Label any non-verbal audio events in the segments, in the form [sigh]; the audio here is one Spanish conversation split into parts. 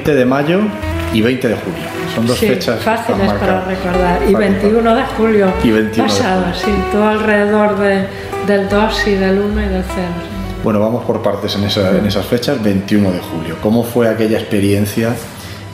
20 de mayo y 20 de julio. Son dos sí, fechas fáciles para recordar. Y 21 de julio y 21 pasado, de sí, todo alrededor de, del 2 y del 1 y del 0. Bueno, vamos por partes en, esa, en esas fechas. 21 de julio. ¿Cómo fue aquella experiencia,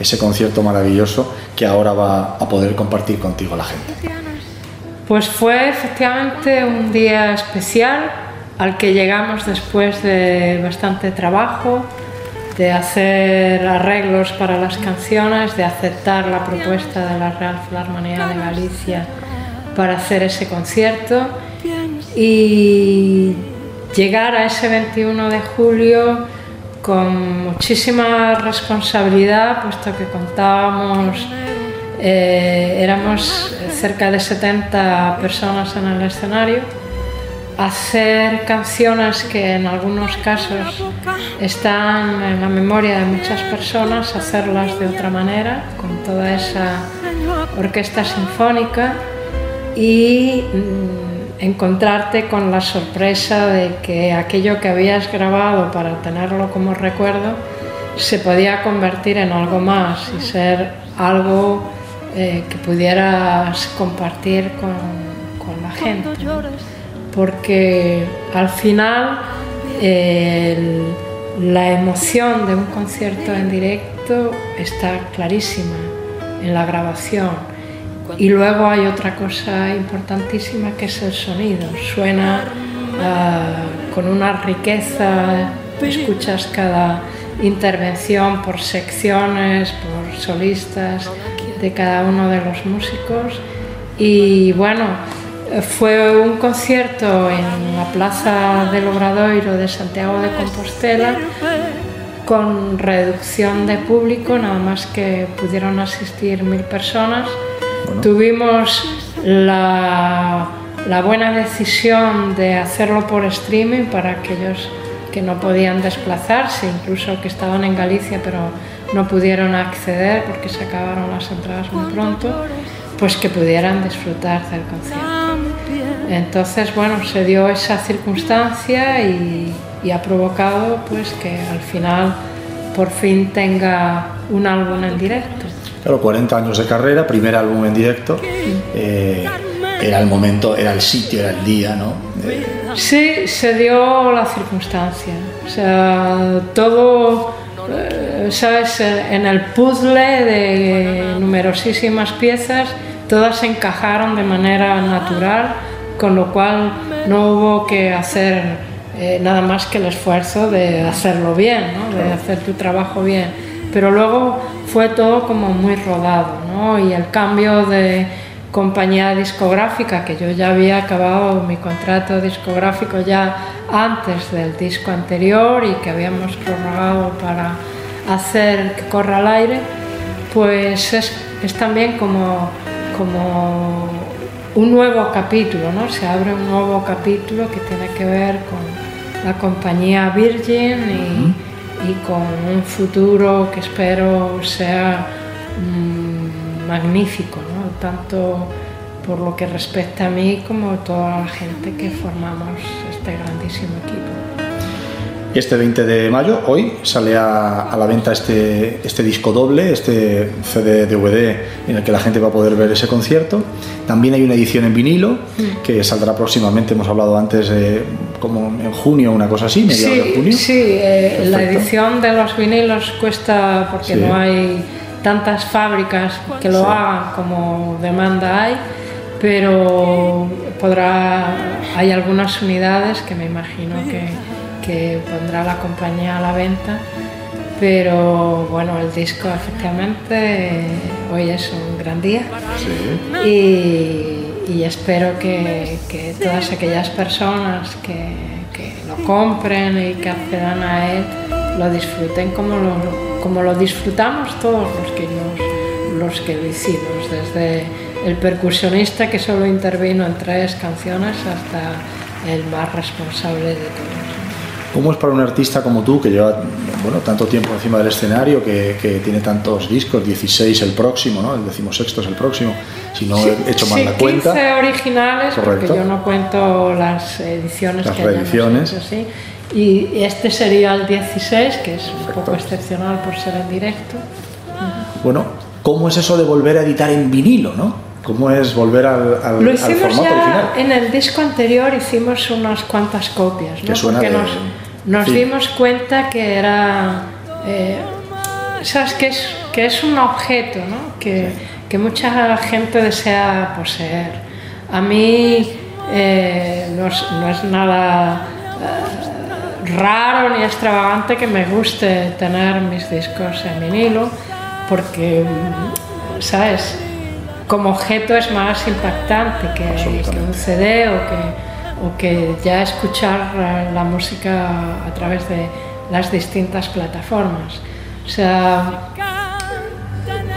ese concierto maravilloso que ahora va a poder compartir contigo la gente? Pues fue efectivamente un día especial al que llegamos después de bastante trabajo, de hacer arreglos para las canciones, de aceptar la propuesta de la Real Filarmonía de Galicia para hacer ese concierto. Y llegar a ese 21 de julio con muchísima responsabilidad, puesto que contábamos, eh, éramos cerca de 70 personas en el escenario, hacer canciones que en algunos casos están en la memoria de muchas personas, hacerlas de otra manera, con toda esa orquesta sinfónica y mm, encontrarte con la sorpresa de que aquello que habías grabado para tenerlo como recuerdo se podía convertir en algo más y ser algo eh, que pudieras compartir con, con la gente. Porque al final la emoción de un concierto en directo está clarísima en la grabación. Y luego hay otra cosa importantísima que es el sonido. Suena ah, con una riqueza, escuchas cada intervención por secciones, por solistas de cada uno de los músicos. Y bueno, fue un concierto en la Plaza del Obradoiro de Santiago de Compostela con reducción de público, nada más que pudieron asistir mil personas. Tuvimos la, la buena decisión de hacerlo por streaming para aquellos que no podían desplazarse, incluso que estaban en Galicia pero no pudieron acceder porque se acabaron las entradas muy pronto, pues que pudieran disfrutar del concierto. Entonces, bueno, se dio esa circunstancia y, y ha provocado pues que al final por fin tenga un álbum en directo. Claro, 40 años de carrera, primer álbum en directo. eh, era el momento, era el sitio, era el día, ¿no? Eh, Sí, se dio la circunstancia. O sea, todo, eh, ¿sabes? En el puzzle de numerosísimas piezas, todas encajaron de manera natural, con lo cual no hubo que hacer eh, nada más que el esfuerzo de hacerlo bien, ¿no? de hacer tu trabajo bien. Pero luego fue todo como muy rodado, ¿no? Y el cambio de compañía discográfica, que yo ya había acabado mi contrato discográfico ya antes del disco anterior y que habíamos prorrogado para hacer que corra al aire, pues es, es también como, como un nuevo capítulo, ¿no? Se abre un nuevo capítulo que tiene que ver con la compañía Virgin y, y con un futuro que espero sea mm, magnífico, ¿no? tanto por lo que respecta a mí como a toda la gente que formamos este grandísimo equipo. Este 20 de mayo, hoy, sale a, a la venta este, este disco doble, este CD DVD en el que la gente va a poder ver ese concierto. También hay una edición en vinilo que saldrá próximamente, hemos hablado antes, eh, como en junio, una cosa así, mediados de Sí, junio. sí eh, la edición de los vinilos cuesta porque Sí. no hay tantas fábricas que lo Sí. hagan como demanda hay, pero podrá, hay algunas unidades que me imagino que, que pondrá la compañía a la venta, pero bueno, el disco efectivamente hoy es un gran día Sí. y, y espero que, que todas aquellas personas que, que lo compren y que accedan a él lo disfruten como lo, como lo disfrutamos todos los que, nos- los que lo hicimos, desde el percusionista que solo intervino en tres canciones hasta el más responsable de todos. ¿Cómo es para un artista como tú, que lleva bueno, tanto tiempo encima del escenario, que, que tiene tantos discos, 16 el próximo, ¿no? el decimosexto es el próximo, si no he hecho mal Sí, la cuenta? 15 originales, Correcto. porque yo no cuento las ediciones Las que reediciones. hecho, sí. Y este sería el 16, que es un poco excepcional por ser en directo. Bueno, ¿cómo es eso de volver a editar en vinilo, no? ¿Cómo es volver al, al, Lo hicimos al formato ya original? en el disco anterior, hicimos unas cuantas copias, ¿no? Que suena Porque de- nos, nos sí. dimos cuenta que era, eh, sabes, que es, que es un objeto, ¿no? Que, que mucha gente desea poseer. A mí eh, no, es, no es nada eh, raro ni extravagante que me guste tener mis discos en vinilo, porque, ¿sabes? Como objeto es más impactante que, que un CD o que, o que ya escuchar la música a través de las distintas plataformas. O sea,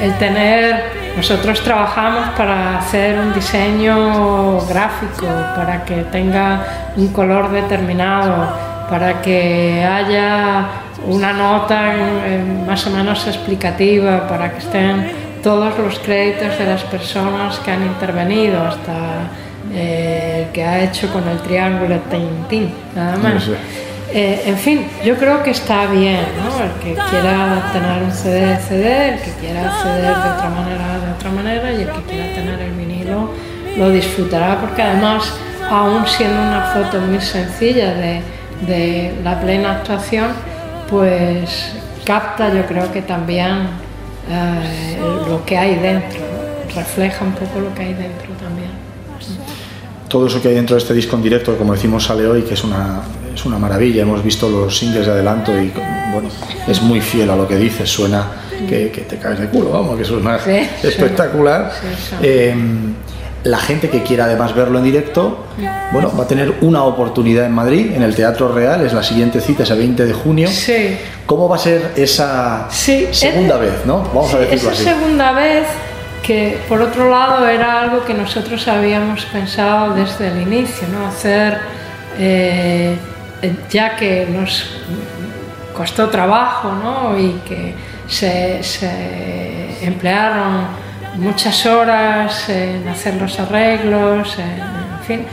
el tener, nosotros trabajamos para hacer un diseño gráfico, para que tenga un color determinado, para que haya una nota más o menos explicativa, para que estén todos los créditos de las personas que han intervenido, hasta eh, el que ha hecho con el triángulo Tintín, nada más. Sí, sí. Eh, en fin, yo creo que está bien, ¿no? El que quiera tener un CD, CD, el que quiera acceder de otra manera, de otra manera, y el que quiera tener el vinilo lo disfrutará, porque además, aún siendo una foto muy sencilla de, de la plena actuación, pues capta yo creo que también eh, lo que hay dentro, ¿no? refleja un poco lo que hay dentro también. Todo eso que hay dentro de este disco en directo, que como decimos sale hoy, que es una, es una maravilla. Hemos visto los singles de adelanto y bueno, es muy fiel a lo que dices, suena que, que te caes de culo, vamos, que suena Sí, espectacular. Sí, sí. Eh, la gente que quiera además verlo en directo, bueno, va a tener una oportunidad en Madrid, en el Teatro Real, es la siguiente cita, es el 20 de junio. Sí. ¿Cómo va a ser esa segunda vez, no? Vamos a decirlo esa así. segunda vez que por otro lado era algo que nosotros habíamos pensado desde el inicio, ¿no? Hacer, eh, ya que nos costó trabajo ¿no? y que se, se emplearon muchas horas en hacer los arreglos, en, en fin,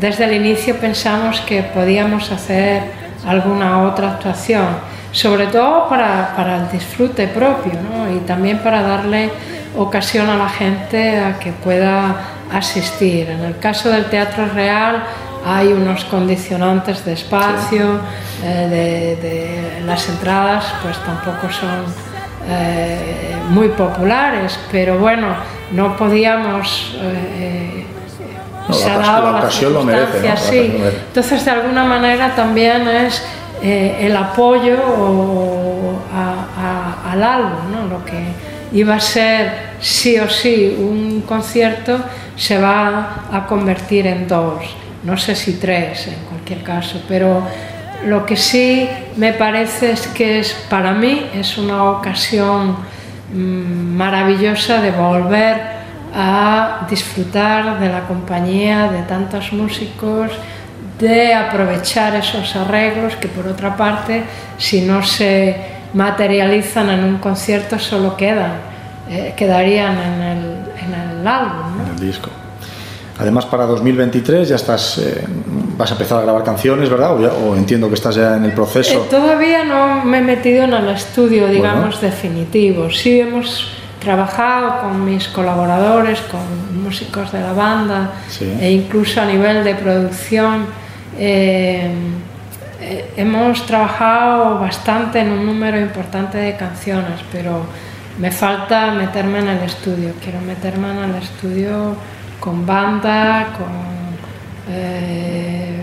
desde el inicio pensamos que podíamos hacer alguna otra actuación, sobre todo para, para el disfrute propio ¿no? y también para darle ocasión a la gente a que pueda asistir. En el caso del Teatro Real hay unos condicionantes de espacio, eh, de, de- las entradas pues tampoco son eh, muy populares, pero bueno, no podíamos... eh, No, se la ha dado la ocasión lo merece, ¿no? La sí. ocasión lo merece. Entonces, de alguna manera también es eh, el apoyo o- a- a- al álbum, ¿no? Lo que iba a ser sí o sí un concierto se va a convertir en dos, no sé si tres en cualquier caso, pero lo que sí me parece es que es para mí es una ocasión mm, maravillosa de volver a disfrutar de la compañía de tantos músicos, de aprovechar esos arreglos que por otra parte, si no se materializan en un concierto, solo quedan, eh, quedarían en el, en el álbum. ¿no? en el disco. Además, para 2023 ya estás, eh, vas a empezar a grabar canciones, ¿verdad? O, ya- o entiendo que estás ya en el Eh, proceso. todavía no me he metido en el estudio, digamos, Bueno. definitivo. Sí hemos trabajado con mis colaboradores, con músicos de la banda Sí. e incluso a nivel de producción. eh, eh, hemos trabajado bastante en un número importante de canciones, pero me falta meterme en el estudio. Quiero meterme en el estudio con banda, con eh,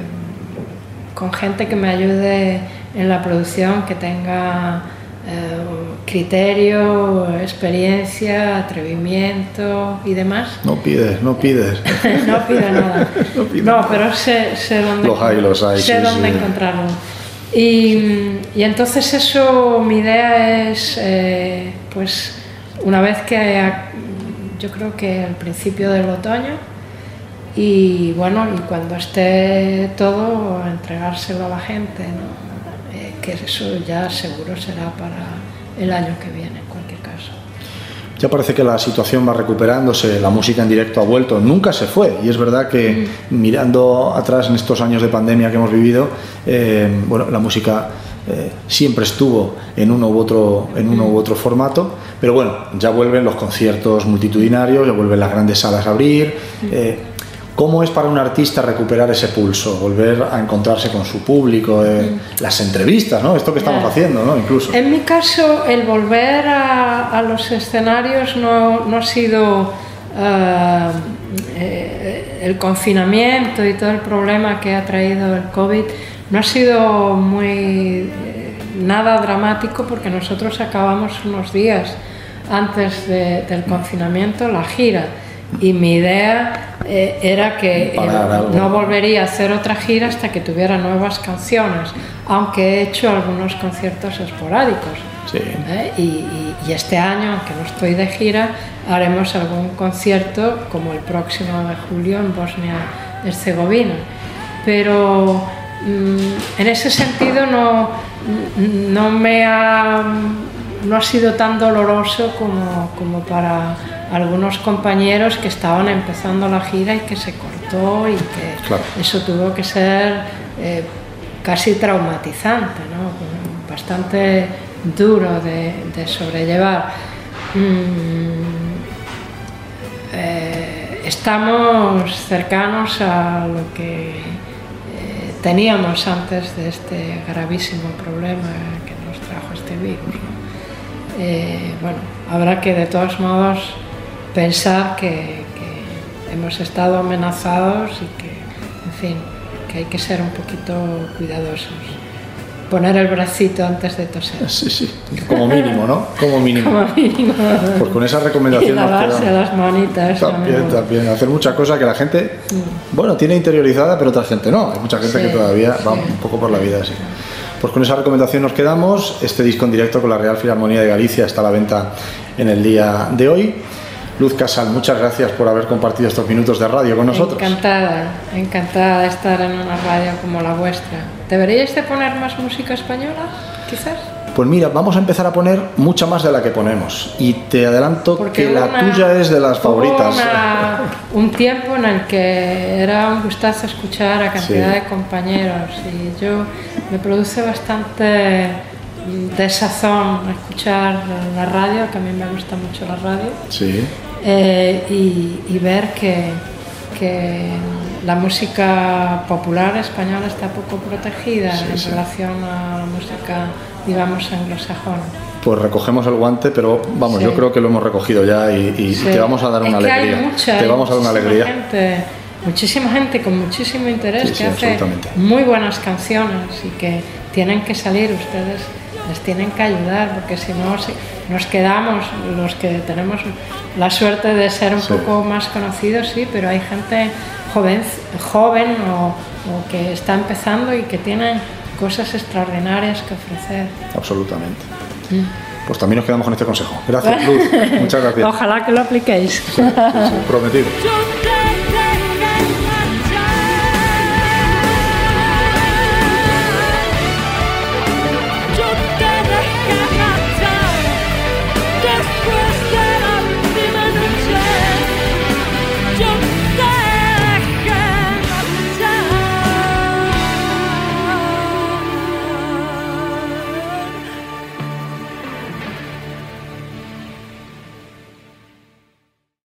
con gente que me ayude en la producción, que tenga eh, criterio, experiencia, atrevimiento y demás. No pides, no pides. [laughs] no pido nada. [laughs] No pido No, nada. pero sé, sé dónde, Los hay, los hay, sé sí, dónde sí. encontrarlo. Y, y entonces eso, mi idea es, eh, pues, una vez que, yo creo que al principio del otoño, y bueno, y cuando esté todo, entregárselo a la gente, ¿no? Eh, que eso ya seguro será para el año que viene. Ya parece que la situación va recuperándose, la música en directo ha vuelto, nunca se fue. Y es verdad que mm. mirando atrás en estos años de pandemia que hemos vivido, eh, bueno, la música eh, siempre estuvo en uno u otro en uno u otro formato pero bueno ya vuelven los conciertos multitudinarios ya vuelven las grandes salas a abrir eh, ¿Cómo es para un artista recuperar ese pulso, volver a encontrarse con su público, eh, las entrevistas, ¿no? Esto que estamos haciendo, ¿no? Incluso. En mi caso, el volver a, los escenarios no, no ha sido el confinamiento y todo el problema que ha traído el COVID no ha sido muy eh, nada dramático porque nosotros acabamos unos días antes del confinamiento la gira y mi idea eh, era que no volvería a hacer otra gira hasta que tuviera nuevas canciones, aunque he hecho algunos conciertos esporádicos. ¿eh? Y, y, este año, aunque no estoy de gira, haremos algún concierto como el próximo de julio en Bosnia-Herzegovina. Pero Mm, en ese sentido no, no me ha, no ha sido tan doloroso como, como para algunos compañeros que estaban empezando la gira y que se cortó y que eso tuvo que ser eh, casi traumatizante, ¿no? bastante duro de, sobrellevar. Mm, eh, estamos cercanos a lo que teníamos antes de este gravísimo problema que nos trajo este virus. Eh, bueno, habrá que de todos modos pensar que, que, hemos estado amenazados y que, en fin, que hay que ser un poquito cuidadosos. Poner el bracito antes de toser. [laughs] Sí, sí, como mínimo, ¿no? Como mínimo. Como mínimo. Pues con esa recomendación. Y lavarse las manitas. También, también. Hacer muchas cosas que la gente, mm. bueno, tiene interiorizada, pero otra gente no. Hay mucha gente que todavía va un poco por la vida así. Pues con esa recomendación nos quedamos. Este disco en directo con la Real Filarmonía de Galicia está a la venta en el día de hoy. Luz Casal, muchas gracias por haber compartido estos minutos de radio con nosotros. Encantada, encantada de estar en una radio como la vuestra. ¿Deberíais de poner más música española, quizás? Pues mira, vamos a empezar a poner mucha más de la que ponemos. Y te adelanto que la tuya es de las favoritas. un tiempo en el que era un gustazo escuchar a cantidad de compañeros y yo me produce bastante desazón escuchar la radio, que a mí me gusta mucho la radio, sí. Eh, y, ver que, que, la música popular española está poco protegida en relación a la música, digamos, anglosajona. Pues recogemos el guante, pero vamos, yo creo que lo hemos recogido ya y, te vamos a dar una alegría. te vamos a dar una alegría. Gente, muchísima gente con muchísimo interés que hace muy buenas canciones y que tienen que salir ustedes les tienen que ayudar, porque si no nos quedamos, los que tenemos la suerte de ser un poco más conocidos, sí, pero hay gente joven, joven o, que está empezando y que tienen cosas extraordinarias que ofrecer. Absolutamente. Mm. Pues también nos quedamos con este consejo. Gracias, [laughs] Luz. Muchas gracias. Ojalá que lo apliquéis. prometido.